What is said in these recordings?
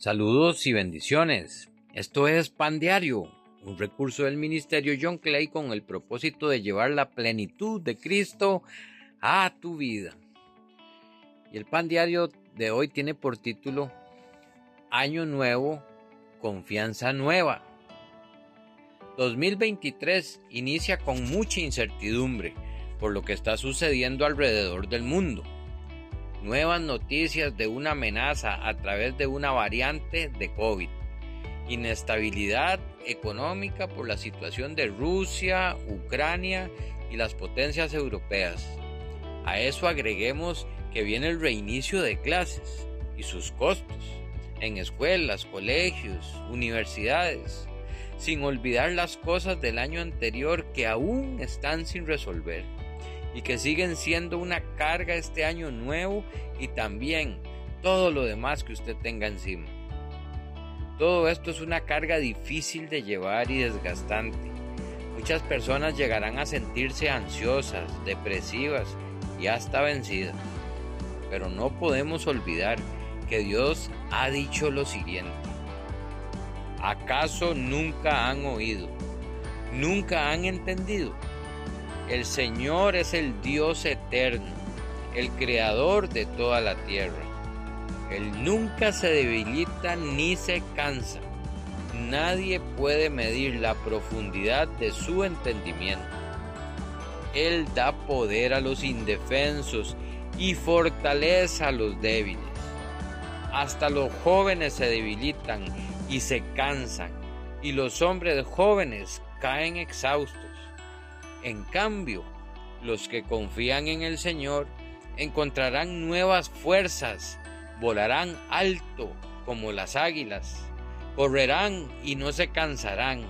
Saludos y bendiciones. Esto es Pan Diario, un recurso del Ministerio John Clay con el propósito de llevar la plenitud de Cristo a tu vida. Y el Pan Diario de hoy tiene por título Año Nuevo, Confianza Nueva. 2023 inicia con mucha incertidumbre por lo que está sucediendo alrededor del mundo nuevas noticias de una amenaza a través de una variante de COVID, inestabilidad económica por la situación de Rusia, Ucrania y las potencias europeas. A eso agreguemos que viene el reinicio de clases y sus costos en escuelas, colegios, universidades, sin olvidar las cosas del año anterior que aún están sin resolver y que siguen siendo una carga este año nuevo y también todo lo demás que usted tenga encima. Todo esto es una carga difícil de llevar y desgastante. Muchas personas llegarán a sentirse ansiosas, depresivas y hasta vencidas. Pero no podemos olvidar que Dios ha dicho lo siguiente. ¿Acaso nunca han oído? ¿Nunca han entendido? El Señor es el Dios eterno, el creador de toda la tierra. Él nunca se debilita ni se cansa. Nadie puede medir la profundidad de su entendimiento. Él da poder a los indefensos y fortaleza a los débiles. Hasta los jóvenes se debilitan y se cansan, y los hombres jóvenes caen exhaustos. En cambio, los que confían en el Señor encontrarán nuevas fuerzas, volarán alto como las águilas, correrán y no se cansarán,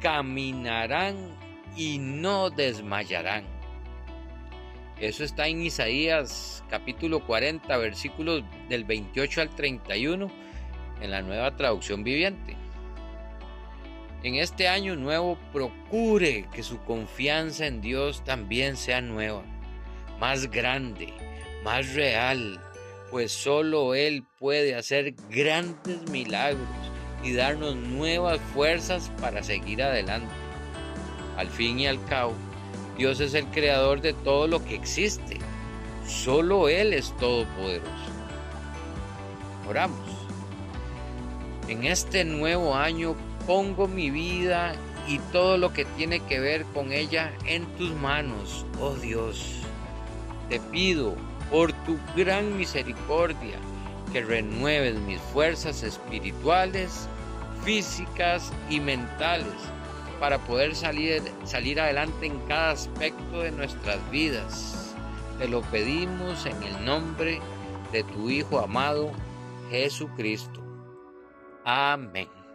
caminarán y no desmayarán. Eso está en Isaías capítulo 40 versículos del 28 al 31 en la nueva traducción viviente. En este año nuevo procure que su confianza en Dios también sea nueva, más grande, más real, pues solo Él puede hacer grandes milagros y darnos nuevas fuerzas para seguir adelante. Al fin y al cabo, Dios es el creador de todo lo que existe. Solo Él es todopoderoso. Oramos. En este nuevo año pongo mi vida y todo lo que tiene que ver con ella en tus manos, oh Dios. Te pido por tu gran misericordia que renueves mis fuerzas espirituales, físicas y mentales para poder salir, salir adelante en cada aspecto de nuestras vidas. Te lo pedimos en el nombre de tu Hijo amado, Jesucristo. Amén.